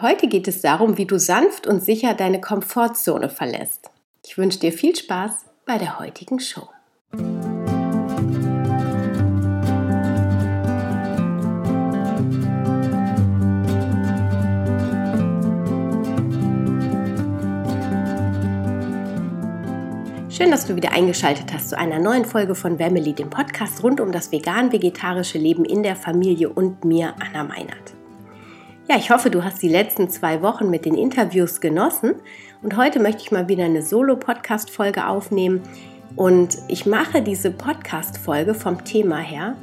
Heute geht es darum, wie du sanft und sicher deine Komfortzone verlässt. Ich wünsche dir viel Spaß bei der heutigen Show. Schön, dass du wieder eingeschaltet hast zu einer neuen Folge von Family, dem Podcast rund um das vegan-vegetarische Leben in der Familie und mir, Anna Meinert. Ja, ich hoffe, du hast die letzten zwei Wochen mit den Interviews genossen und heute möchte ich mal wieder eine Solo-Podcast-Folge aufnehmen und ich mache diese Podcast-Folge vom Thema her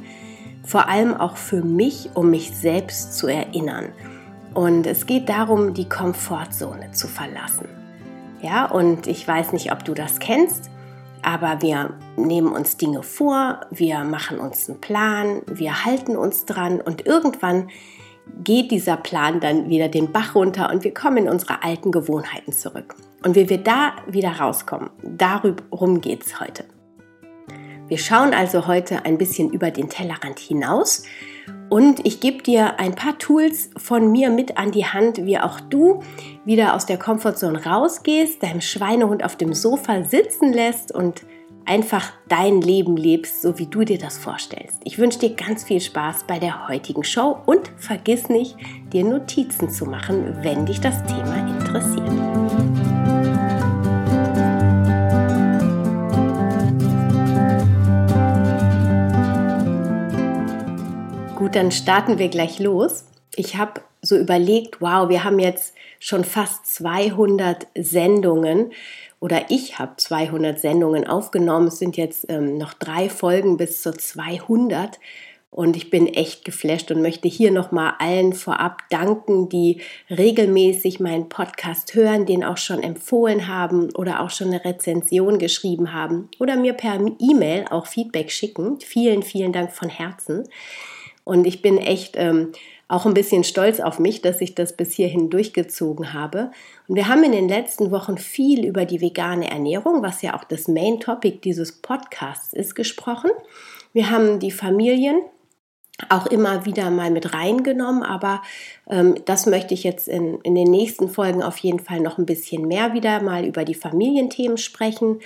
vor allem auch für mich, um mich selbst zu erinnern. Und es geht darum, die Komfortzone zu verlassen. Ja, und ich weiß nicht, ob du das kennst, aber wir nehmen uns Dinge vor, wir machen uns einen Plan, wir halten uns dran und irgendwann geht dieser Plan dann wieder den Bach runter und wir kommen in unsere alten Gewohnheiten zurück. Und wie wir da wieder rauskommen, darum geht es heute. Wir schauen also heute ein bisschen über den Tellerrand hinaus und ich gebe dir ein paar Tools von mir mit an die Hand, wie auch du wieder aus der Komfortzone rausgehst, deinem Schweinehund auf dem Sofa sitzen lässt und einfach dein Leben lebst, so wie du dir das vorstellst. Ich wünsche dir ganz viel Spaß bei der heutigen Show und vergiss nicht, dir Notizen zu machen, wenn dich das Thema interessiert. Gut, dann starten wir gleich los. Ich habe so überlegt, wow, wir haben jetzt schon fast 200 Sendungen oder ich habe 200 Sendungen aufgenommen. Es sind jetzt ähm, noch drei Folgen bis zur 200 und ich bin echt geflasht und möchte hier nochmal allen vorab danken, die regelmäßig meinen Podcast hören, den auch schon empfohlen haben oder auch schon eine Rezension geschrieben haben oder mir per E-Mail auch Feedback schicken. Vielen, vielen Dank von Herzen. Und ich bin echt ähm, auch ein bisschen stolz auf mich, dass ich das bis hierhin durchgezogen habe. Und wir haben in den letzten Wochen viel über die vegane Ernährung, was ja auch das Main Topic dieses Podcasts ist, gesprochen. Wir haben die Familien auch immer wieder mal mit reingenommen, aber ähm, das möchte ich jetzt in, in den nächsten Folgen auf jeden Fall noch ein bisschen mehr wieder mal über die Familienthemen sprechen.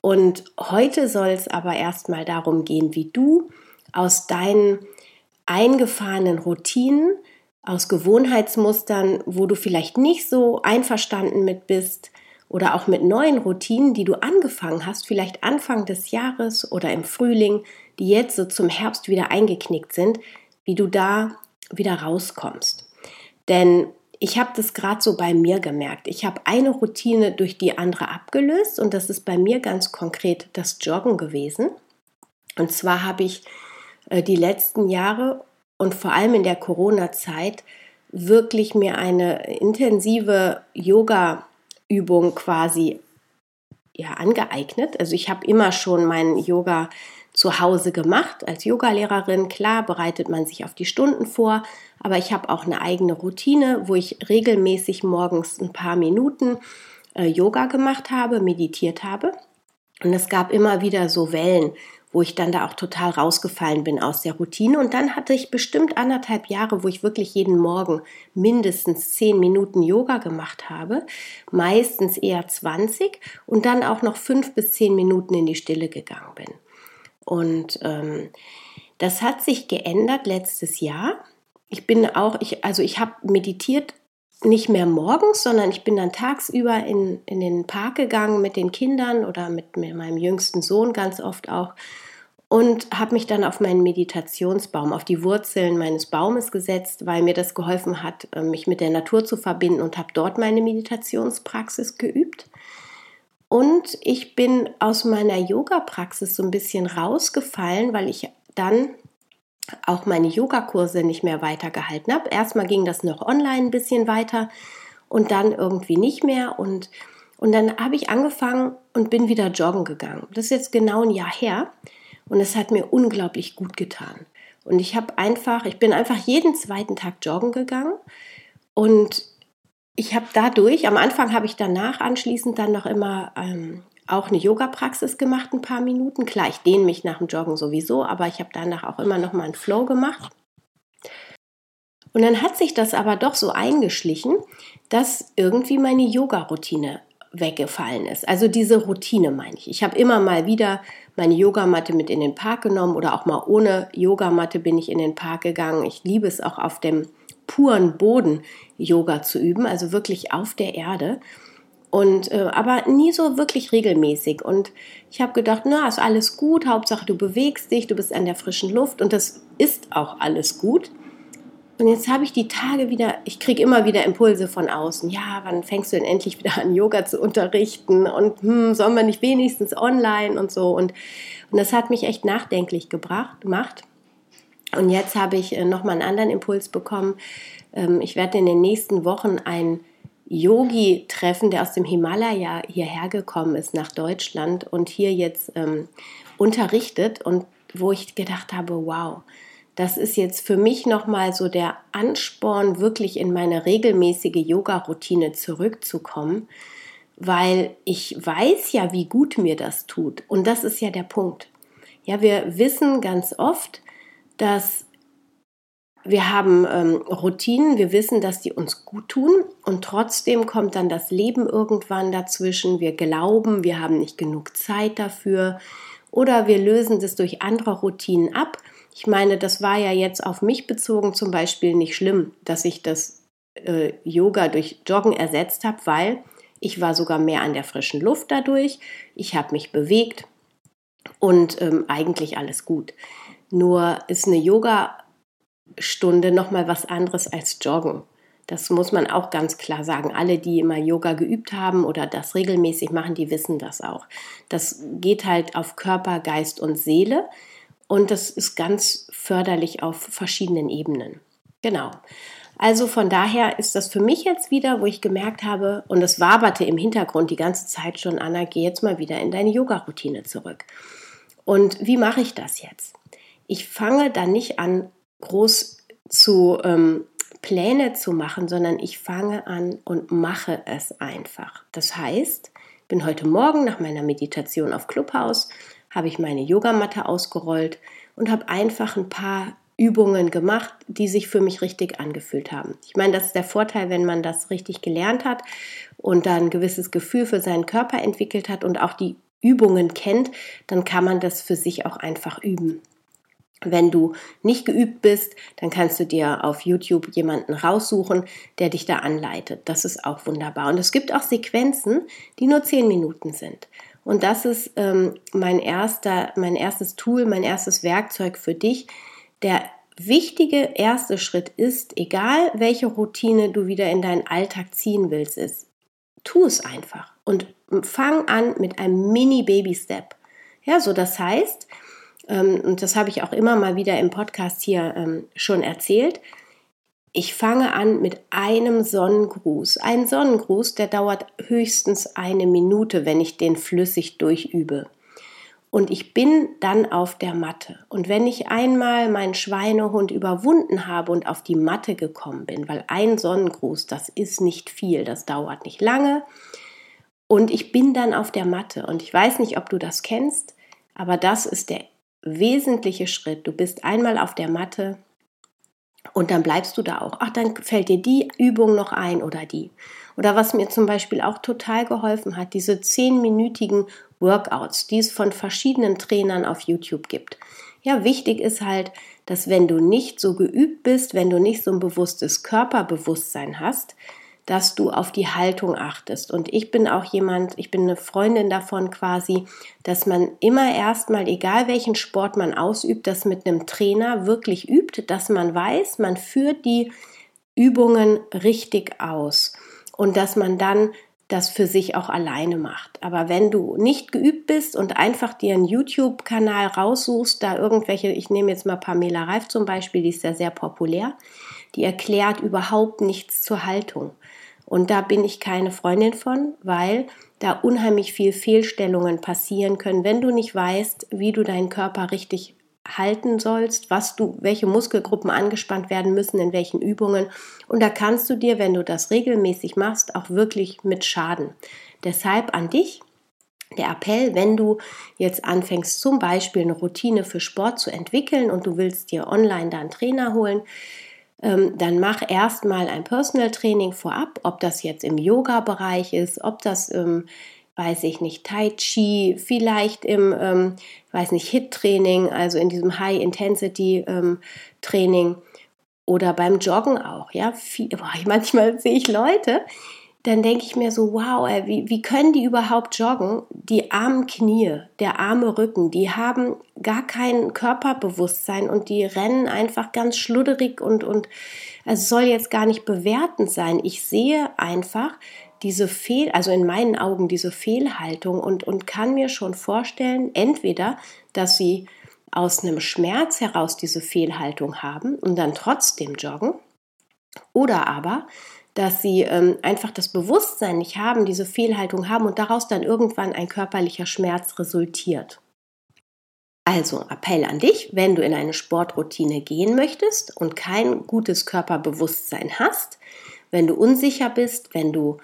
Und heute soll es aber erstmal darum gehen, wie du aus deinen eingefahrenen Routinen, aus Gewohnheitsmustern, wo du vielleicht nicht so einverstanden mit bist oder auch mit neuen Routinen, die du angefangen hast, vielleicht Anfang des Jahres oder im Frühling, die jetzt so zum Herbst wieder eingeknickt sind, wie du da wieder rauskommst. Denn ich habe das gerade so bei mir gemerkt. Ich habe eine Routine durch die andere abgelöst und das ist bei mir ganz konkret das Joggen gewesen. Und zwar habe ich die letzten Jahre und vor allem in der Corona-Zeit wirklich mir eine intensive Yoga-Übung quasi ja, angeeignet. Also ich habe immer schon meinen Yoga zu Hause gemacht als Yogalehrerin. Klar bereitet man sich auf die Stunden vor, aber ich habe auch eine eigene Routine, wo ich regelmäßig morgens ein paar Minuten äh, Yoga gemacht habe, meditiert habe. Und es gab immer wieder so Wellen wo ich dann da auch total rausgefallen bin aus der Routine. Und dann hatte ich bestimmt anderthalb Jahre, wo ich wirklich jeden Morgen mindestens zehn Minuten Yoga gemacht habe, meistens eher 20 und dann auch noch fünf bis zehn Minuten in die Stille gegangen bin. Und ähm, das hat sich geändert letztes Jahr. Ich bin auch, ich, also ich habe meditiert nicht mehr morgens, sondern ich bin dann tagsüber in, in den Park gegangen mit den Kindern oder mit, meinem jüngsten Sohn ganz oft auch und habe mich dann auf meinen Meditationsbaum, auf die Wurzeln meines Baumes gesetzt, weil mir das geholfen hat, äh, mich mit der Natur zu verbinden und habe dort meine Meditationspraxis geübt. Und ich bin aus meiner Yoga-Praxis so ein bisschen rausgefallen, weil ich dann auch meine Yogakurse nicht mehr weitergehalten habe. Erstmal ging das noch online ein bisschen weiter und dann irgendwie nicht mehr. Und, und dann habe ich angefangen und bin wieder joggen gegangen. Das ist jetzt genau ein Jahr her. Und es hat mir unglaublich gut getan. Und ich habe einfach, ich bin einfach jeden zweiten Tag joggen gegangen und ich habe dadurch, am Anfang habe ich danach anschließend dann noch immer ähm, auch eine Yoga-Praxis gemacht, ein paar Minuten. Klar, ich dehne mich nach dem Joggen sowieso, aber ich habe danach auch immer noch mal einen Flow gemacht. Und dann hat sich das aber doch so eingeschlichen, dass irgendwie meine Yoga-Routine weggefallen ist. Also diese Routine meine ich. Ich habe immer mal wieder meine Yogamatte mit in den Park genommen oder auch mal ohne Yogamatte bin ich in den Park gegangen. Ich liebe es auch auf dem puren Boden Yoga zu üben, also wirklich auf der Erde. Und äh, aber nie so wirklich regelmäßig. Und ich habe gedacht, na, ist alles gut, Hauptsache du bewegst dich, du bist an der frischen Luft und das ist auch alles gut. Und jetzt habe ich die Tage wieder, ich kriege immer wieder Impulse von außen. Ja, wann fängst du denn endlich wieder an, Yoga zu unterrichten? Und hm, sollen wir nicht wenigstens online und so? Und, und das hat mich echt nachdenklich gebracht, gemacht. Und jetzt habe ich äh, nochmal einen anderen Impuls bekommen. Ähm, ich werde in den nächsten Wochen einen Yogi treffen, der aus dem Himalaya hierher gekommen ist nach Deutschland und hier jetzt ähm, unterrichtet und wo ich gedacht habe, wow, das ist jetzt für mich nochmal so der Ansporn, wirklich in meine regelmäßige Yoga-Routine zurückzukommen, weil ich weiß ja, wie gut mir das tut. Und das ist ja der Punkt. Ja, wir wissen ganz oft, dass wir haben ähm, Routinen, wir wissen, dass die uns gut tun und trotzdem kommt dann das Leben irgendwann dazwischen. Wir glauben, wir haben nicht genug Zeit dafür oder wir lösen das durch andere Routinen ab ich meine, das war ja jetzt auf mich bezogen zum Beispiel nicht schlimm, dass ich das äh, Yoga durch Joggen ersetzt habe, weil ich war sogar mehr an der frischen Luft dadurch. Ich habe mich bewegt und ähm, eigentlich alles gut. Nur ist eine Yoga-Stunde nochmal was anderes als Joggen. Das muss man auch ganz klar sagen. Alle, die immer Yoga geübt haben oder das regelmäßig machen, die wissen das auch. Das geht halt auf Körper, Geist und Seele. Und das ist ganz förderlich auf verschiedenen Ebenen. Genau. Also von daher ist das für mich jetzt wieder, wo ich gemerkt habe, und es waberte im Hintergrund die ganze Zeit schon, Anna, geh jetzt mal wieder in deine Yoga-Routine zurück. Und wie mache ich das jetzt? Ich fange dann nicht an, groß zu ähm, Pläne zu machen, sondern ich fange an und mache es einfach. Das heißt, bin heute Morgen nach meiner Meditation auf Clubhouse habe ich meine Yogamatte ausgerollt und habe einfach ein paar Übungen gemacht, die sich für mich richtig angefühlt haben. Ich meine, das ist der Vorteil, wenn man das richtig gelernt hat und dann ein gewisses Gefühl für seinen Körper entwickelt hat und auch die Übungen kennt, dann kann man das für sich auch einfach üben. Wenn du nicht geübt bist, dann kannst du dir auf YouTube jemanden raussuchen, der dich da anleitet. Das ist auch wunderbar. Und es gibt auch Sequenzen, die nur zehn Minuten sind. Und das ist ähm, mein, erster, mein erstes Tool, mein erstes Werkzeug für dich. Der wichtige erste Schritt ist, egal welche Routine du wieder in deinen Alltag ziehen willst, ist, tu es einfach und fang an mit einem Mini-Baby-Step. Ja, so das heißt, und das habe ich auch immer mal wieder im Podcast hier ähm, schon erzählt, ich fange an mit einem Sonnengruß. Ein Sonnengruß, der dauert höchstens eine Minute, wenn ich den flüssig durchübe. Und ich bin dann auf der Matte. Und wenn ich einmal meinen Schweinehund überwunden habe und auf die Matte gekommen bin, weil ein Sonnengruß, das ist nicht viel, das dauert nicht lange. Und ich bin dann auf der Matte. Und ich weiß nicht, ob du das kennst, aber das ist der wesentliche Schritt. Du bist einmal auf der Matte und dann bleibst du da auch. Ach, dann fällt dir die Übung noch ein oder die. Oder was mir zum Beispiel auch total geholfen hat, diese zehnminütigen Workouts, die es von verschiedenen Trainern auf YouTube gibt. Ja, wichtig ist halt, dass wenn du nicht so geübt bist, wenn du nicht so ein bewusstes Körperbewusstsein hast, dass du auf die Haltung achtest. Und ich bin auch jemand, ich bin eine Freundin davon quasi, dass man immer erstmal, egal welchen Sport man ausübt, das mit einem Trainer wirklich übt, dass man weiß, man führt die Übungen richtig aus und dass man dann das für sich auch alleine macht. Aber wenn du nicht geübt bist und einfach dir einen YouTube-Kanal raussuchst, da irgendwelche, ich nehme jetzt mal Pamela Reif zum Beispiel, die ist ja sehr populär, die erklärt überhaupt nichts zur Haltung. Und da bin ich keine Freundin von, weil da unheimlich viel Fehlstellungen passieren können, wenn du nicht weißt, wie du deinen Körper richtig halten sollst, was du, welche Muskelgruppen angespannt werden müssen, in welchen Übungen. Und da kannst du dir, wenn du das regelmäßig machst, auch wirklich mit schaden. Deshalb an dich der Appell, wenn du jetzt anfängst, zum Beispiel eine Routine für Sport zu entwickeln und du willst dir online da einen Trainer holen, dann mach erstmal ein Personal Training vorab, ob das jetzt im Yoga-Bereich ist, ob das im, weiß ich nicht, Tai Chi, vielleicht im, ähm, weiß nicht, Hit-Training, also in diesem High-Intensity-Training ähm, oder beim Joggen auch. Ja, Viel, boah, manchmal sehe ich Leute, dann denke ich mir so, wow, ey, wie, wie können die überhaupt joggen? Die armen Knie, der arme Rücken, die haben gar kein Körperbewusstsein und die rennen einfach ganz schludderig und, und also es soll jetzt gar nicht bewertend sein. Ich sehe einfach diese Fehl, also in meinen Augen diese Fehlhaltung und, und kann mir schon vorstellen, entweder, dass sie aus einem Schmerz heraus diese Fehlhaltung haben und dann trotzdem joggen, oder aber, dass sie ähm, einfach das Bewusstsein nicht haben, diese Fehlhaltung haben und daraus dann irgendwann ein körperlicher Schmerz resultiert. Also Appell an dich, wenn du in eine Sportroutine gehen möchtest und kein gutes Körperbewusstsein hast, wenn du unsicher bist, wenn du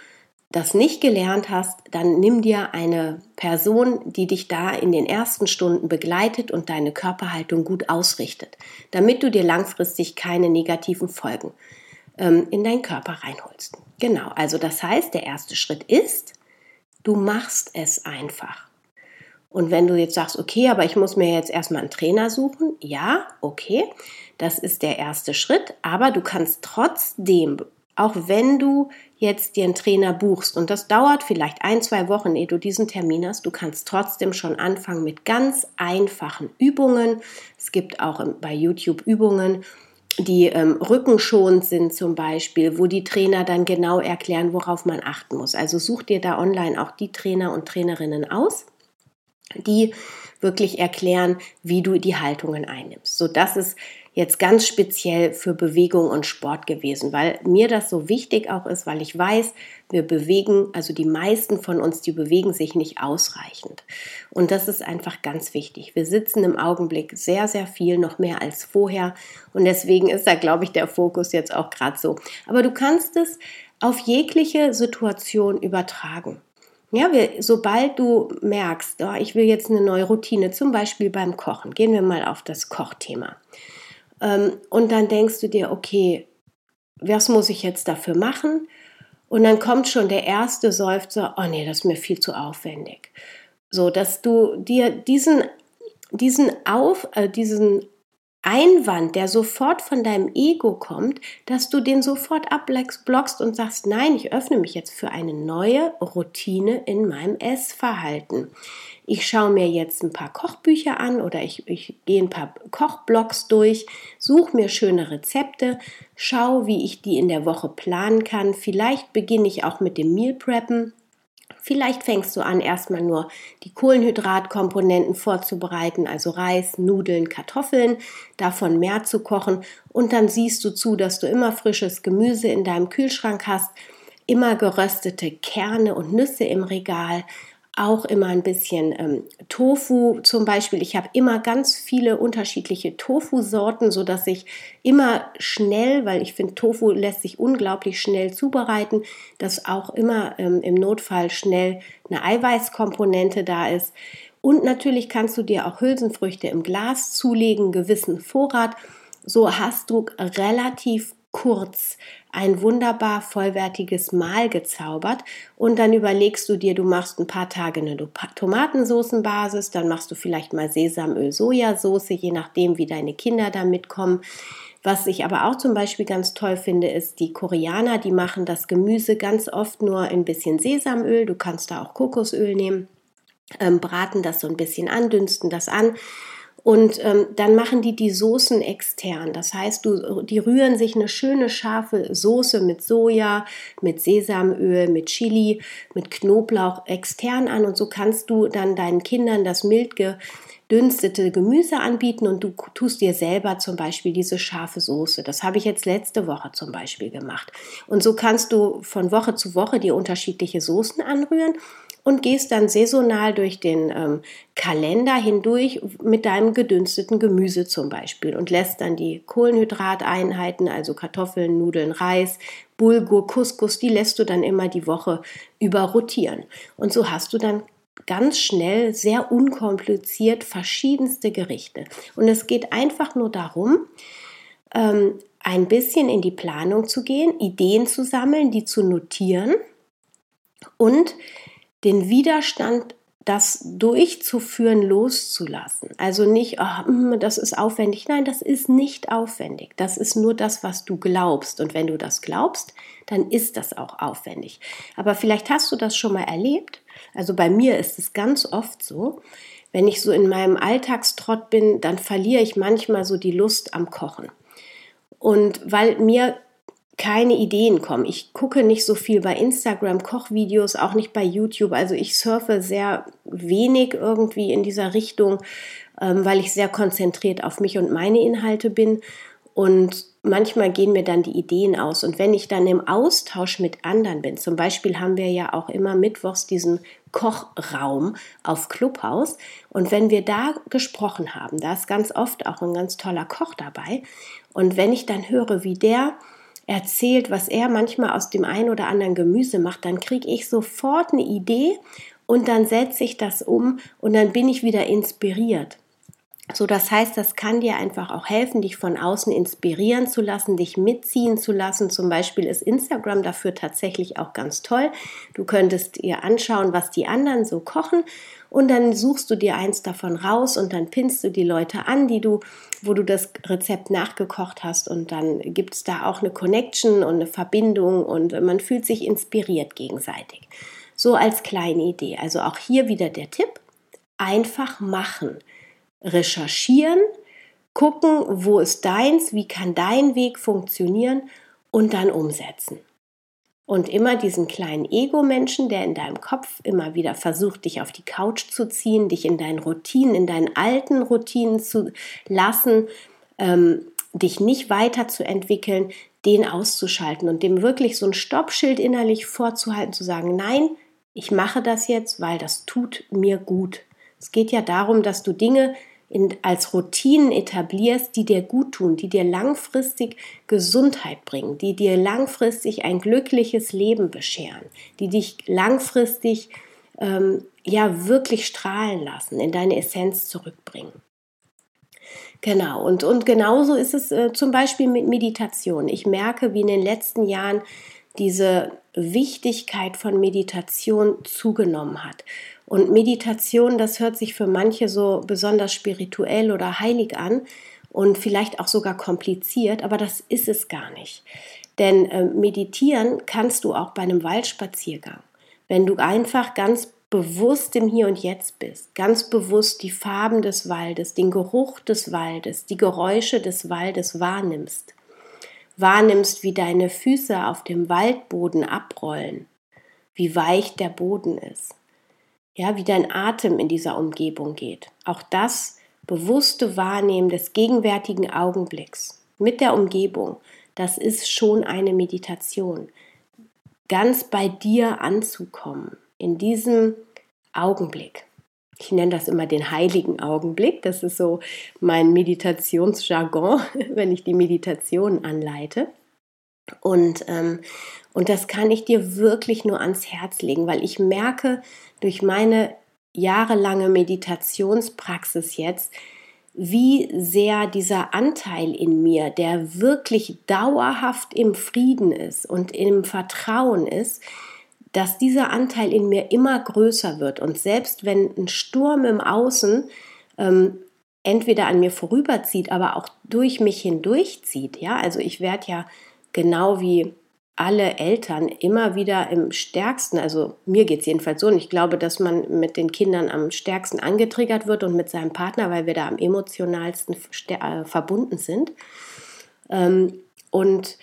das nicht gelernt hast, dann nimm dir eine Person, die dich da in den ersten Stunden begleitet und deine Körperhaltung gut ausrichtet, damit du dir langfristig keine negativen Folgen ähm, in deinen Körper reinholst. Genau, also das heißt, der erste Schritt ist, du machst es einfach. Und wenn du jetzt sagst, okay, aber ich muss mir jetzt erstmal einen Trainer suchen, ja, okay, das ist der erste Schritt, aber du kannst trotzdem, auch wenn du jetzt dir einen Trainer buchst und das dauert vielleicht ein, zwei Wochen, ehe du diesen Termin hast, du kannst trotzdem schon anfangen mit ganz einfachen Übungen. Es gibt auch bei YouTube Übungen, die ähm, rückenschonend sind zum Beispiel, wo die Trainer dann genau erklären, worauf man achten muss. Also such dir da online auch die Trainer und Trainerinnen aus, die wirklich erklären, wie du die Haltungen einnimmst. So, das ist jetzt ganz speziell für Bewegung und Sport gewesen, weil mir das so wichtig auch ist, weil ich weiß, wir bewegen, also die meisten von uns, die bewegen sich nicht ausreichend. Und das ist einfach ganz wichtig. Wir sitzen im Augenblick sehr, sehr viel, noch mehr als vorher. Und deswegen ist da, glaube ich, der Fokus jetzt auch gerade so. Aber du kannst es auf jegliche Situation übertragen. Ja, wir, sobald du merkst, oh, ich will jetzt eine neue Routine, zum Beispiel beim Kochen, gehen wir mal auf das Kochthema. Ähm, und dann denkst du dir, okay, was muss ich jetzt dafür machen? Und dann kommt schon der erste Seufzer, oh nee, das ist mir viel zu aufwendig. So, dass du dir diesen, diesen, auf, äh, diesen Einwand, der sofort von deinem Ego kommt, dass du den sofort abblockst und sagst, nein, ich öffne mich jetzt für eine neue Routine in meinem Essverhalten. Ich schaue mir jetzt ein paar Kochbücher an oder ich, ich gehe ein paar Kochblogs durch, suche mir schöne Rezepte, schaue, wie ich die in der Woche planen kann. Vielleicht beginne ich auch mit dem Meal Preppen Vielleicht fängst du an, erstmal nur die Kohlenhydratkomponenten vorzubereiten, also Reis, Nudeln, Kartoffeln, davon mehr zu kochen. Und dann siehst du zu, dass du immer frisches Gemüse in deinem Kühlschrank hast, immer geröstete Kerne und Nüsse im Regal, auch immer ein bisschen ähm, Tofu zum Beispiel. Ich habe immer ganz viele unterschiedliche Tofu-Sorten, sodass ich immer schnell, weil ich finde, Tofu lässt sich unglaublich schnell zubereiten, dass auch immer ähm, im Notfall schnell eine Eiweißkomponente da ist. Und natürlich kannst du dir auch Hülsenfrüchte im Glas zulegen, gewissen Vorrat. So hast du relativ kurz ein wunderbar vollwertiges Mahl gezaubert und dann überlegst du dir, du machst ein paar Tage eine Tomatensoßenbasis, dann machst du vielleicht mal Sesamöl, Sojasauce, je nachdem, wie deine Kinder da mitkommen. Was ich aber auch zum Beispiel ganz toll finde, ist die Koreaner, die machen das Gemüse ganz oft nur ein bisschen Sesamöl, du kannst da auch Kokosöl nehmen, ähm, braten das so ein bisschen an, dünsten das an und ähm, dann machen die die Soßen extern. Das heißt, du, die rühren sich eine schöne scharfe Soße mit Soja, mit Sesamöl, mit Chili, mit Knoblauch extern an. Und so kannst du dann deinen Kindern das mild gedünstete Gemüse anbieten und du tust dir selber zum Beispiel diese scharfe Soße. Das habe ich jetzt letzte Woche zum Beispiel gemacht. Und so kannst du von Woche zu Woche dir unterschiedliche Soßen anrühren und gehst dann saisonal durch den ähm, Kalender hindurch mit deinem gedünsteten Gemüse zum Beispiel und lässt dann die Kohlenhydrateinheiten, also Kartoffeln, Nudeln, Reis, Bulgur, Couscous, die lässt du dann immer die Woche über rotieren. Und so hast du dann ganz schnell, sehr unkompliziert verschiedenste Gerichte. Und es geht einfach nur darum, ähm, ein bisschen in die Planung zu gehen, Ideen zu sammeln, die zu notieren und den Widerstand das durchzuführen, loszulassen. Also nicht, oh, das ist aufwendig. Nein, das ist nicht aufwendig. Das ist nur das, was du glaubst. Und wenn du das glaubst, dann ist das auch aufwendig. Aber vielleicht hast du das schon mal erlebt. Also bei mir ist es ganz oft so, wenn ich so in meinem Alltagstrott bin, dann verliere ich manchmal so die Lust am Kochen. Und weil mir keine Ideen kommen. Ich gucke nicht so viel bei Instagram Kochvideos, auch nicht bei YouTube. Also ich surfe sehr wenig irgendwie in dieser Richtung, ähm, weil ich sehr konzentriert auf mich und meine Inhalte bin. Und manchmal gehen mir dann die Ideen aus. Und wenn ich dann im Austausch mit anderen bin, zum Beispiel haben wir ja auch immer mittwochs diesen Kochraum auf Clubhaus. Und wenn wir da gesprochen haben, da ist ganz oft auch ein ganz toller Koch dabei. Und wenn ich dann höre, wie der erzählt, was er manchmal aus dem einen oder anderen Gemüse macht, dann kriege ich sofort eine Idee und dann setze ich das um und dann bin ich wieder inspiriert. So, das heißt, das kann dir einfach auch helfen, dich von außen inspirieren zu lassen, dich mitziehen zu lassen. Zum Beispiel ist Instagram dafür tatsächlich auch ganz toll. Du könntest dir anschauen, was die anderen so kochen und dann suchst du dir eins davon raus und dann pinnst du die Leute an, die du, wo du das Rezept nachgekocht hast und dann gibt es da auch eine Connection und eine Verbindung und man fühlt sich inspiriert gegenseitig. So als kleine Idee. Also auch hier wieder der Tipp, einfach machen recherchieren, gucken, wo ist deins, wie kann dein Weg funktionieren und dann umsetzen. Und immer diesen kleinen Ego-Menschen, der in deinem Kopf immer wieder versucht, dich auf die Couch zu ziehen, dich in deinen Routinen, in deinen alten Routinen zu lassen, ähm, dich nicht weiterzuentwickeln, den auszuschalten und dem wirklich so ein Stoppschild innerlich vorzuhalten, zu sagen, nein, ich mache das jetzt, weil das tut mir gut. Es geht ja darum, dass du Dinge in, als Routinen etablierst, die dir gut tun, die dir langfristig Gesundheit bringen, die dir langfristig ein glückliches Leben bescheren, die dich langfristig ähm, ja wirklich strahlen lassen, in deine Essenz zurückbringen. Genau, und, und genauso ist es äh, zum Beispiel mit Meditation. Ich merke, wie in den letzten Jahren diese Wichtigkeit von Meditation zugenommen hat. Und Meditation, das hört sich für manche so besonders spirituell oder heilig an und vielleicht auch sogar kompliziert, aber das ist es gar nicht. Denn äh, meditieren kannst du auch bei einem Waldspaziergang. Wenn du einfach ganz bewusst im Hier und Jetzt bist, ganz bewusst die Farben des Waldes, den Geruch des Waldes, die Geräusche des Waldes wahrnimmst, wahrnimmst, wie deine Füße auf dem Waldboden abrollen, wie weich der Boden ist, ja, wie dein Atem in dieser Umgebung geht. Auch das bewusste Wahrnehmen des gegenwärtigen Augenblicks mit der Umgebung, das ist schon eine Meditation. Ganz bei dir anzukommen, in diesem Augenblick. Ich nenne das immer den heiligen Augenblick. Das ist so mein Meditationsjargon, wenn ich die Meditation anleite. Und, ähm, und das kann ich dir wirklich nur ans Herz legen, weil ich merke durch meine jahrelange Meditationspraxis jetzt, wie sehr dieser Anteil in mir, der wirklich dauerhaft im Frieden ist und im Vertrauen ist, dass dieser Anteil in mir immer größer wird. Und selbst wenn ein Sturm im Außen ähm, entweder an mir vorüberzieht, aber auch durch mich hindurchzieht, ja, also ich werde ja genau wie alle Eltern immer wieder im stärksten, also mir geht es jedenfalls so, und ich glaube, dass man mit den Kindern am stärksten angetriggert wird und mit seinem Partner, weil wir da am emotionalsten äh, verbunden sind. Ähm, und,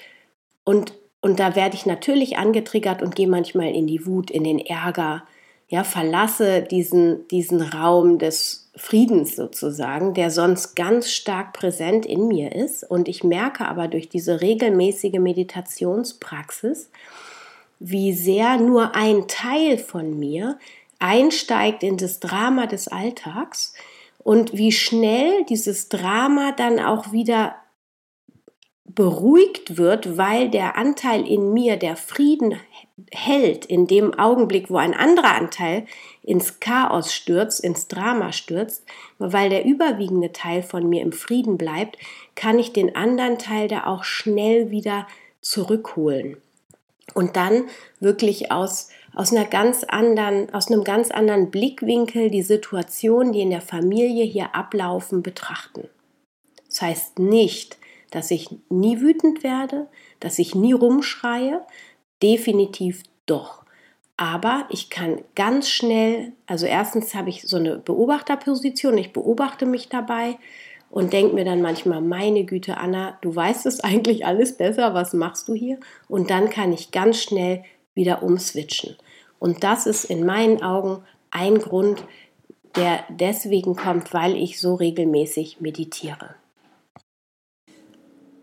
und, und da werde ich natürlich angetriggert und gehe manchmal in die Wut, in den Ärger, ja, verlasse diesen, diesen Raum des Friedens sozusagen, der sonst ganz stark präsent in mir ist. Und ich merke aber durch diese regelmäßige Meditationspraxis, wie sehr nur ein Teil von mir einsteigt in das Drama des Alltags und wie schnell dieses Drama dann auch wieder beruhigt wird, weil der Anteil in mir, der Frieden hält, in dem Augenblick, wo ein anderer Anteil ins Chaos stürzt, ins Drama stürzt, weil der überwiegende Teil von mir im Frieden bleibt, kann ich den anderen Teil da auch schnell wieder zurückholen. Und dann wirklich aus, aus einer ganz anderen, aus einem ganz anderen Blickwinkel die Situation, die in der Familie hier ablaufen, betrachten. Das heißt nicht, dass ich nie wütend werde, dass ich nie rumschreie, definitiv doch. Aber ich kann ganz schnell, also erstens habe ich so eine Beobachterposition, ich beobachte mich dabei und denke mir dann manchmal, meine Güte, Anna, du weißt es eigentlich alles besser, was machst du hier? Und dann kann ich ganz schnell wieder umswitchen. Und das ist in meinen Augen ein Grund, der deswegen kommt, weil ich so regelmäßig meditiere.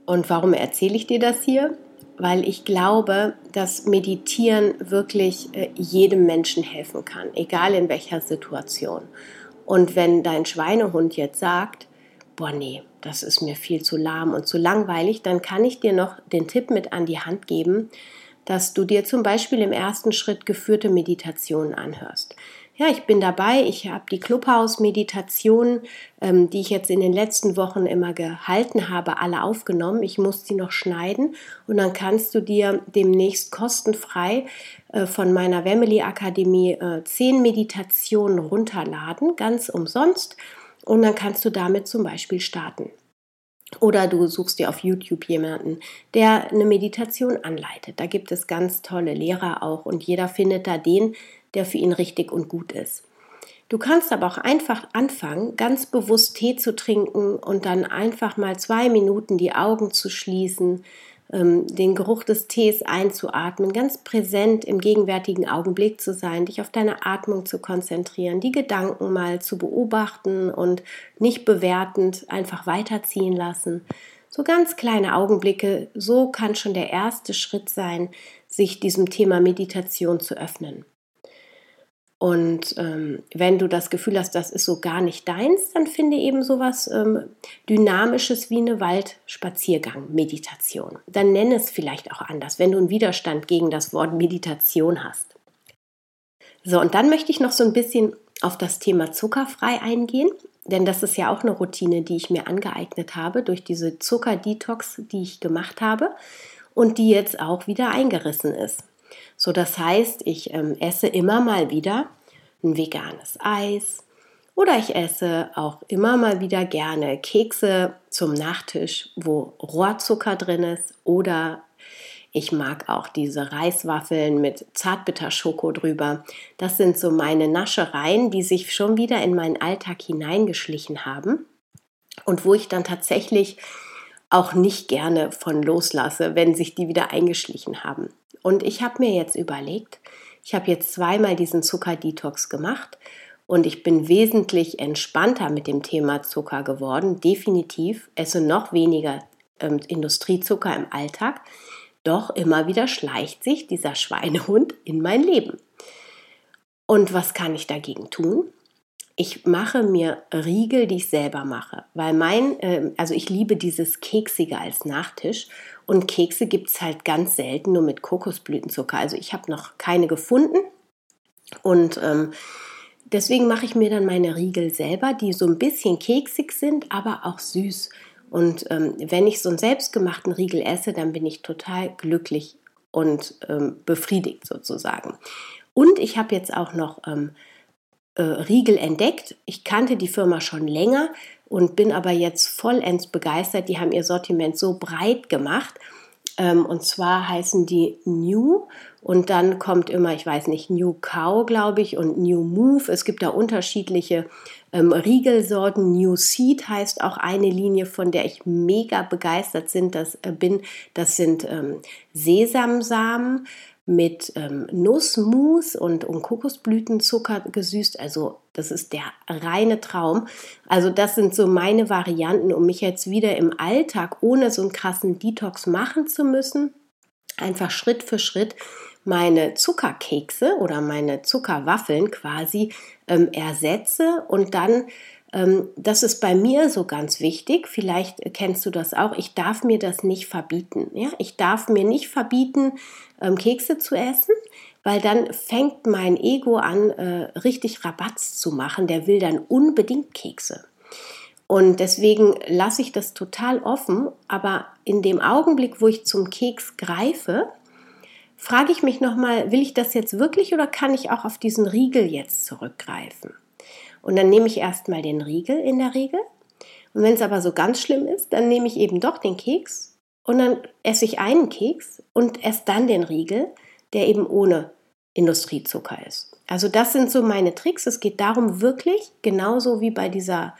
Und warum erzähle ich dir das hier? Weil ich glaube, dass Meditieren wirklich äh, jedem Menschen helfen kann, egal in welcher Situation. Und wenn dein Schweinehund jetzt sagt, boah nee, das ist mir viel zu lahm und zu langweilig, dann kann ich dir noch den Tipp mit an die Hand geben, dass du dir zum Beispiel im ersten Schritt geführte Meditationen anhörst. Ja, ich bin dabei. Ich habe die Clubhouse-Meditationen, ähm, die ich jetzt in den letzten Wochen immer gehalten habe, alle aufgenommen. Ich muss sie noch schneiden und dann kannst du dir demnächst kostenfrei äh, von meiner Family Akademie äh, zehn Meditationen runterladen, ganz umsonst. Und dann kannst du damit zum Beispiel starten. Oder du suchst dir auf YouTube jemanden, der eine Meditation anleitet. Da gibt es ganz tolle Lehrer auch und jeder findet da den, der für ihn richtig und gut ist. Du kannst aber auch einfach anfangen, ganz bewusst Tee zu trinken und dann einfach mal zwei Minuten die Augen zu schließen, ähm, den Geruch des Tees einzuatmen, ganz präsent im gegenwärtigen Augenblick zu sein, dich auf deine Atmung zu konzentrieren, die Gedanken mal zu beobachten und nicht bewertend einfach weiterziehen lassen. So ganz kleine Augenblicke, so kann schon der erste Schritt sein, sich diesem Thema Meditation zu öffnen. Und ähm, wenn du das Gefühl hast, das ist so gar nicht deins, dann finde eben sowas ähm, Dynamisches wie eine Waldspaziergang-Meditation. Dann nenne es vielleicht auch anders, wenn du einen Widerstand gegen das Wort Meditation hast. So, und dann möchte ich noch so ein bisschen auf das Thema zuckerfrei eingehen, denn das ist ja auch eine Routine, die ich mir angeeignet habe durch diese Zuckerdetox, die ich gemacht habe und die jetzt auch wieder eingerissen ist. So, das heißt, ich ähm, esse immer mal wieder ein veganes Eis oder ich esse auch immer mal wieder gerne Kekse zum Nachtisch, wo Rohrzucker drin ist oder ich mag auch diese Reiswaffeln mit Zartbitterschoko drüber. Das sind so meine Naschereien, die sich schon wieder in meinen Alltag hineingeschlichen haben und wo ich dann tatsächlich auch nicht gerne von loslasse, wenn sich die wieder eingeschlichen haben. Und ich habe mir jetzt überlegt, ich habe jetzt zweimal diesen Zuckerdetox gemacht und ich bin wesentlich entspannter mit dem Thema Zucker geworden. Definitiv esse noch weniger ähm, Industriezucker im Alltag. Doch immer wieder schleicht sich dieser Schweinehund in mein Leben. Und was kann ich dagegen tun? Ich mache mir Riegel, die ich selber mache, weil mein, äh, also ich liebe dieses Keksige als Nachtisch und Kekse gibt es halt ganz selten nur mit Kokosblütenzucker. Also ich habe noch keine gefunden und ähm, deswegen mache ich mir dann meine Riegel selber, die so ein bisschen keksig sind, aber auch süß. Und ähm, wenn ich so einen selbstgemachten Riegel esse, dann bin ich total glücklich und ähm, befriedigt sozusagen. Und ich habe jetzt auch noch ähm, äh, Riegel entdeckt. Ich kannte die Firma schon länger und bin aber jetzt vollends begeistert. Die haben ihr Sortiment so breit gemacht. Ähm, und zwar heißen die New und dann kommt immer, ich weiß nicht, New Cow, glaube ich, und New Move. Es gibt da unterschiedliche ähm, Riegelsorten. New Seed heißt auch eine Linie, von der ich mega begeistert sind, das, äh, bin. Das sind ähm, Sesamsamen, mit ähm, Nussmus und, und Kokosblütenzucker gesüßt. Also das ist der reine Traum. Also das sind so meine Varianten, um mich jetzt wieder im Alltag ohne so einen krassen Detox machen zu müssen. Einfach Schritt für Schritt meine Zuckerkekse oder meine Zuckerwaffeln quasi ähm, ersetze und dann das ist bei mir so ganz wichtig. Vielleicht kennst du das auch. Ich darf mir das nicht verbieten. Ja? Ich darf mir nicht verbieten, ähm, Kekse zu essen, weil dann fängt mein Ego an, äh, richtig Rabatz zu machen. Der will dann unbedingt Kekse. Und deswegen lasse ich das total offen. Aber in dem Augenblick, wo ich zum Keks greife, frage ich mich nochmal, will ich das jetzt wirklich oder kann ich auch auf diesen Riegel jetzt zurückgreifen? Und dann nehme ich erstmal den Riegel in der Regel. Und wenn es aber so ganz schlimm ist, dann nehme ich eben doch den Keks und dann esse ich einen Keks und esse dann den Riegel, der eben ohne Industriezucker ist. Also das sind so meine Tricks. Es geht darum, wirklich, genauso wie bei dieser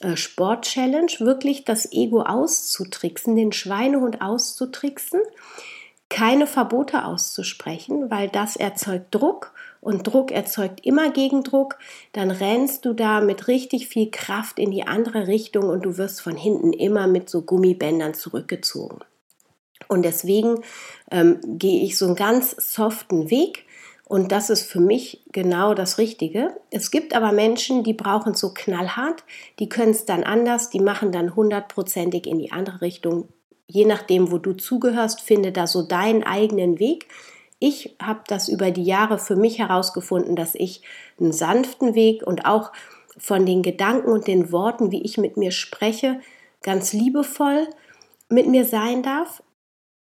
äh, Sport-Challenge, wirklich das Ego auszutricksen, den Schweinehund auszutricksen, keine Verbote auszusprechen, weil das erzeugt Druck und Druck erzeugt immer Gegendruck, dann rennst du da mit richtig viel Kraft in die andere Richtung und du wirst von hinten immer mit so Gummibändern zurückgezogen. Und deswegen ähm, gehe ich so einen ganz soften Weg und das ist für mich genau das Richtige. Es gibt aber Menschen, die brauchen so knallhart, die können es dann anders, die machen dann hundertprozentig in die andere Richtung. Je nachdem, wo du zugehörst, finde da so deinen eigenen Weg. Ich habe das über die Jahre für mich herausgefunden, dass ich einen sanften Weg und auch von den Gedanken und den Worten, wie ich mit mir spreche, ganz liebevoll mit mir sein darf,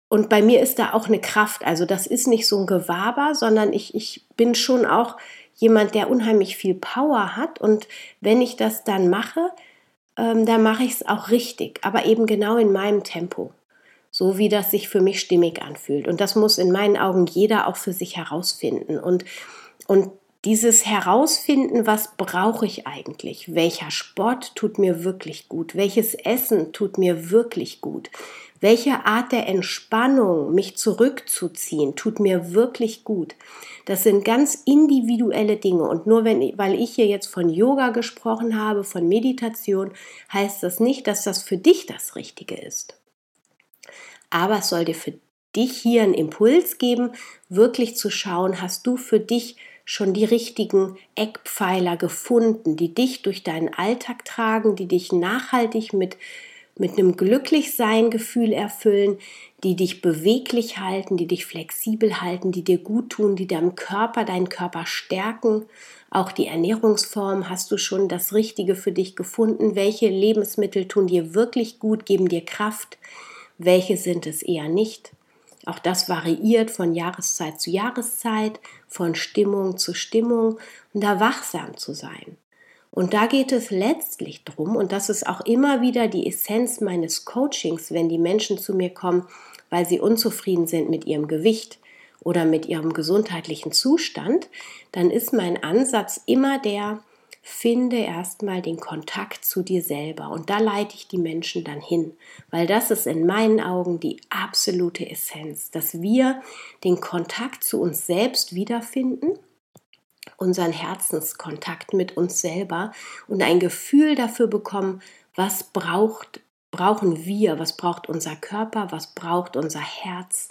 und bei mir ist da auch eine Kraft. Also das ist nicht so ein Gewaber, sondern ich, ich bin schon auch jemand, der unheimlich viel Power hat. Und wenn ich das dann mache, ähm, dann mache ich es auch richtig, aber eben genau in meinem Tempo. So wie das sich für mich stimmig anfühlt. Und das muss in meinen Augen jeder auch für sich herausfinden. Und, und dieses Herausfinden, was brauche ich eigentlich? Welcher Sport tut mir wirklich gut? Welches Essen tut mir wirklich gut? Welche Art der Entspannung, mich zurückzuziehen, tut mir wirklich gut? Das sind ganz individuelle Dinge. Und nur wenn, weil ich hier jetzt von Yoga gesprochen habe, von Meditation, heißt das nicht, dass das für dich das Richtige ist. Aber es soll dir für dich hier einen Impuls geben, wirklich zu schauen, hast du für dich schon die richtigen Eckpfeiler gefunden, die dich durch deinen Alltag tragen, die dich nachhaltig mit mit einem Glücklichsein-Gefühl erfüllen, die dich beweglich halten, die dich flexibel halten, die dir gut tun, die deinem Körper, deinen Körper stärken. Auch die Ernährungsform hast du schon das Richtige für dich gefunden. Welche Lebensmittel tun dir wirklich gut, geben dir Kraft? Welche sind es eher nicht? Auch das variiert von Jahreszeit zu Jahreszeit, von Stimmung zu Stimmung und da wachsam zu sein. Und da geht es letztlich drum, und das ist auch immer wieder die Essenz meines Coachings, wenn die Menschen zu mir kommen, weil sie unzufrieden sind mit ihrem Gewicht oder mit ihrem gesundheitlichen Zustand, dann ist mein Ansatz immer der, finde erstmal den Kontakt zu dir selber. Und da leite ich die Menschen dann hin, weil das ist in meinen Augen die absolute Essenz, dass wir den Kontakt zu uns selbst wiederfinden unseren Herzenskontakt mit uns selber und ein Gefühl dafür bekommen, was braucht, brauchen wir, was braucht unser Körper, was braucht unser Herz.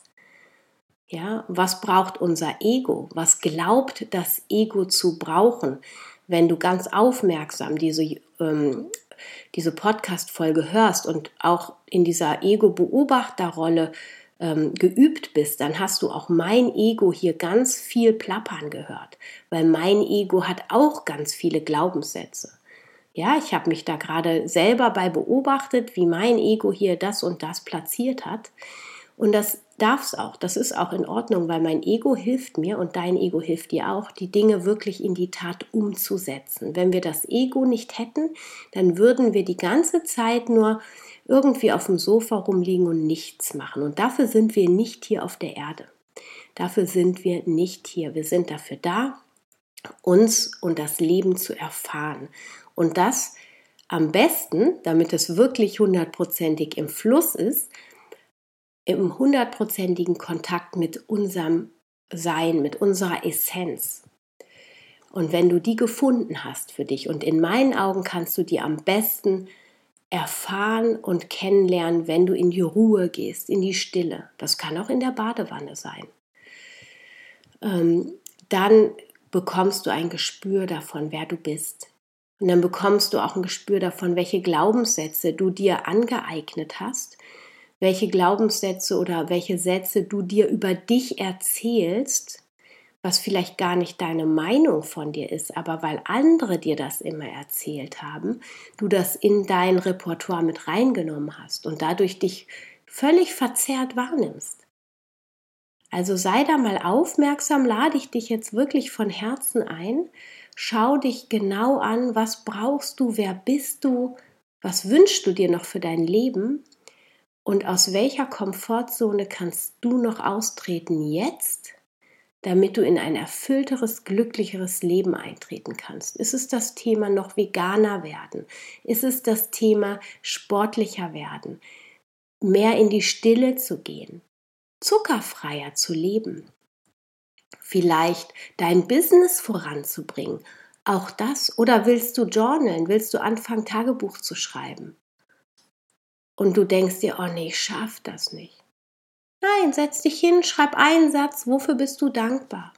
Ja, was braucht unser Ego? Was glaubt das Ego zu brauchen? Wenn du ganz aufmerksam diese, ähm, diese Podcast-Folge hörst und auch in dieser Ego-Beobachterrolle ähm, geübt bist, dann hast du auch mein Ego hier ganz viel plappern gehört, weil mein Ego hat auch ganz viele Glaubenssätze. Ja, ich habe mich da gerade selber bei beobachtet, wie mein Ego hier das und das platziert hat. Und das darf es auch, das ist auch in Ordnung, weil mein Ego hilft mir und dein Ego hilft dir auch, die Dinge wirklich in die Tat umzusetzen. Wenn wir das Ego nicht hätten, dann würden wir die ganze Zeit nur irgendwie auf dem Sofa rumliegen und nichts machen. Und dafür sind wir nicht hier auf der Erde. Dafür sind wir nicht hier. Wir sind dafür da, uns und das Leben zu erfahren. Und das am besten, damit es wirklich hundertprozentig im Fluss ist, im hundertprozentigen Kontakt mit unserem Sein, mit unserer Essenz. Und wenn du die gefunden hast für dich, und in meinen Augen kannst du die am besten erfahren und kennenlernen, wenn du in die Ruhe gehst, in die Stille. Das kann auch in der Badewanne sein. Ähm, dann bekommst du ein Gespür davon, wer du bist, Und dann bekommst du auch ein Gespür davon, welche Glaubenssätze du dir angeeignet hast, welche Glaubenssätze oder welche Sätze du dir über dich erzählst, was vielleicht gar nicht deine Meinung von dir ist, aber weil andere dir das immer erzählt haben, du das in dein Repertoire mit reingenommen hast und dadurch dich völlig verzerrt wahrnimmst. Also sei da mal aufmerksam, lade ich dich jetzt wirklich von Herzen ein. Schau dich genau an, was brauchst du, wer bist du, was wünschst du dir noch für dein Leben und aus welcher Komfortzone kannst du noch austreten jetzt, damit du in ein erfüllteres, glücklicheres Leben eintreten kannst? Ist es das Thema noch veganer werden? Ist es das Thema sportlicher werden? Mehr in die Stille zu gehen? Zuckerfreier zu leben? Vielleicht dein Business voranzubringen? Auch das? Oder willst du journalen? Willst du anfangen, Tagebuch zu schreiben? Und du denkst dir, oh nee, ich schaff das nicht. Nein, setz dich hin, schreib einen Satz, wofür bist du dankbar?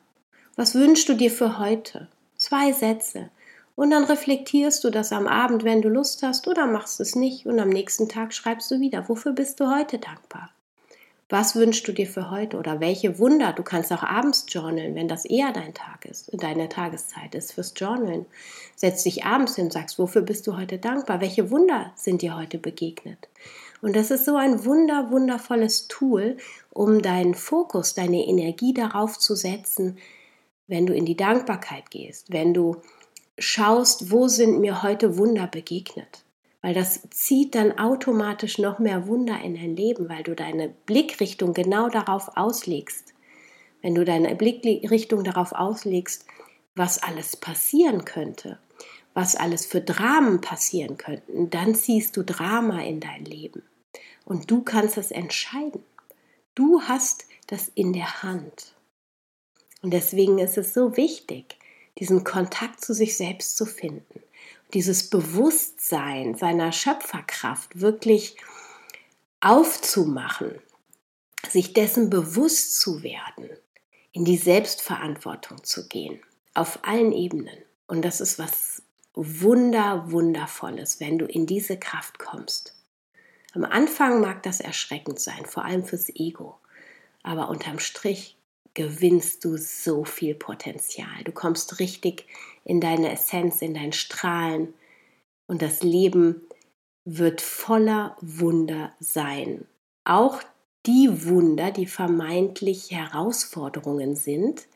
Was wünschst du dir für heute? Zwei Sätze. Und dann reflektierst du das am Abend, wenn du Lust hast, oder machst es nicht und am nächsten Tag schreibst du wieder, wofür bist du heute dankbar? Was wünschst du dir für heute oder welche Wunder? Du kannst auch abends journalen, wenn das eher dein Tag ist, deine Tageszeit ist fürs Journalen. Setz dich abends hin und sagst, wofür bist du heute dankbar? Welche Wunder sind dir heute begegnet? Und das ist so ein wunder, wundervolles Tool, um deinen Fokus, deine Energie darauf zu setzen, wenn du in die Dankbarkeit gehst, wenn du schaust, wo sind mir heute Wunder begegnet. Weil das zieht dann automatisch noch mehr Wunder in dein Leben, weil du deine Blickrichtung genau darauf auslegst. Wenn du deine Blickrichtung darauf auslegst, was alles passieren könnte, was alles für Dramen passieren könnten, dann ziehst du Drama in dein Leben. Und du kannst es entscheiden. Du hast das in der Hand. Und deswegen ist es so wichtig, diesen Kontakt zu sich selbst zu finden. Dieses Bewusstsein seiner Schöpferkraft wirklich aufzumachen, sich dessen bewusst zu werden, in die Selbstverantwortung zu gehen, auf allen Ebenen. Und das ist was Wunder, Wundervolles, wenn du in diese Kraft kommst. Am Anfang mag das erschreckend sein, vor allem fürs Ego. Aber unterm Strich gewinnst du so viel Potenzial. Du kommst richtig in deine Essenz, in dein Strahlen. Und das Leben wird voller Wunder sein. Auch die Wunder, die vermeintlich Herausforderungen sind,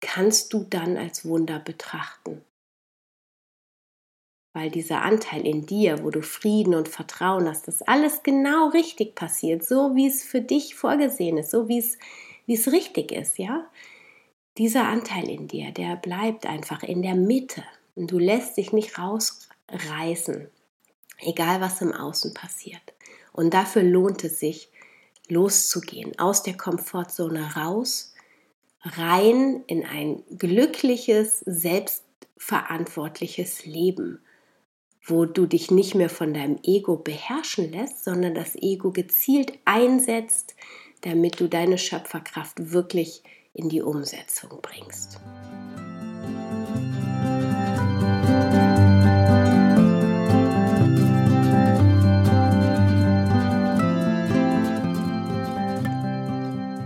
kannst du dann als Wunder betrachten weil dieser Anteil in dir, wo du Frieden und Vertrauen hast, dass alles genau richtig passiert, so wie es für dich vorgesehen ist, so wie es, wie es richtig ist, ja? Dieser Anteil in dir, der bleibt einfach in der Mitte und du lässt dich nicht rausreißen, egal was im Außen passiert. Und dafür lohnt es sich, loszugehen, aus der Komfortzone raus, rein in ein glückliches, selbstverantwortliches Leben wo du dich nicht mehr von deinem Ego beherrschen lässt, sondern das Ego gezielt einsetzt, damit du deine Schöpferkraft wirklich in die Umsetzung bringst.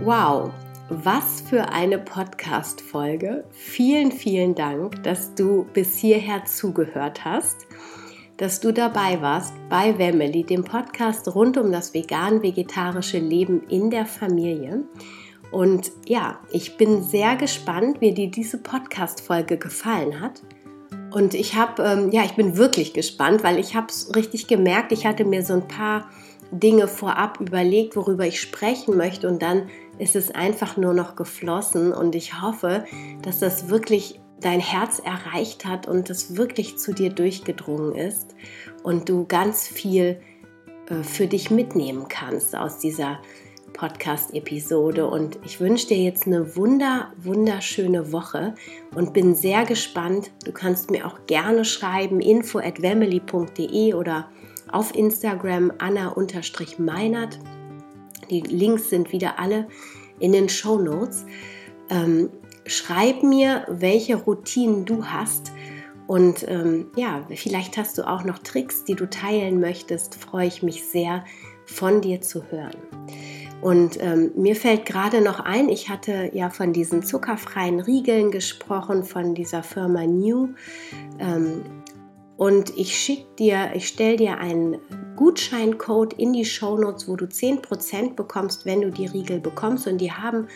Wow, was für eine Podcast-Folge. Vielen, vielen Dank, dass du bis hierher zugehört hast dass du dabei warst bei Wemmeli, dem Podcast rund um das vegan-vegetarische Leben in der Familie. Und ja, ich bin sehr gespannt, wie dir diese Podcast-Folge gefallen hat. Und ich habe, ähm, ja, ich bin wirklich gespannt, weil ich habe es richtig gemerkt. Ich hatte mir so ein paar Dinge vorab überlegt, worüber ich sprechen möchte. Und dann ist es einfach nur noch geflossen. Und ich hoffe, dass das wirklich dein Herz erreicht hat und es wirklich zu dir durchgedrungen ist und du ganz viel äh, für dich mitnehmen kannst aus dieser Podcast-Episode. Und ich wünsche dir jetzt eine wunder, wunderschöne Woche und bin sehr gespannt. Du kannst mir auch gerne schreiben, info at oder auf Instagram anna-meinert. Die Links sind wieder alle in den Show Notes. Ähm, schreib mir, welche Routinen du hast Und ähm, ja, vielleicht hast du auch noch Tricks, die du teilen möchtest. Freue ich mich sehr, von dir zu hören. Und ähm, mir fällt gerade noch ein, ich hatte ja von diesen zuckerfreien Riegeln gesprochen, von dieser Firma New. Ähm, und ich schicke dir, ich stelle dir einen Gutscheincode in die Shownotes, wo du 10% bekommst, wenn du die Riegel bekommst. Und die haben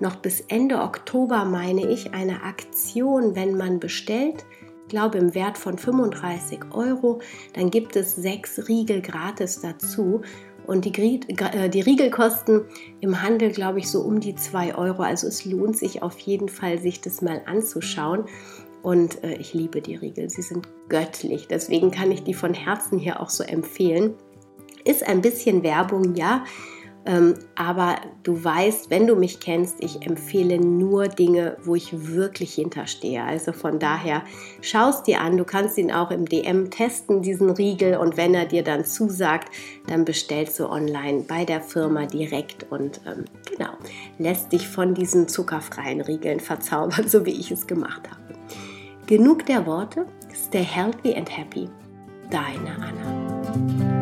noch bis Ende Oktober, meine ich, eine Aktion, wenn man bestellt. Ich glaube im Wert von 35 Euro. Dann gibt es sechs Riegel gratis dazu. Und die, äh, die Riegel kosten im Handel, glaube ich, so um die 2 Euro. Also es lohnt sich auf jeden Fall, sich das mal anzuschauen. Und äh, ich liebe die Riegel, sie sind göttlich. Deswegen kann ich die von Herzen hier auch so empfehlen. Ist ein bisschen Werbung, ja. Ähm, aber du weißt, wenn du mich kennst, ich empfehle nur Dinge, wo ich wirklich hinterstehe. Also von daher schaust dir an. Du kannst ihn auch im DM testen, diesen Riegel. Und wenn er dir dann zusagt, dann bestellst du online bei der Firma direkt und ähm, genau, lässt dich von diesen zuckerfreien Riegeln verzaubern, so wie ich es gemacht habe. Genug der Worte. Stay healthy and happy. Deine Anna.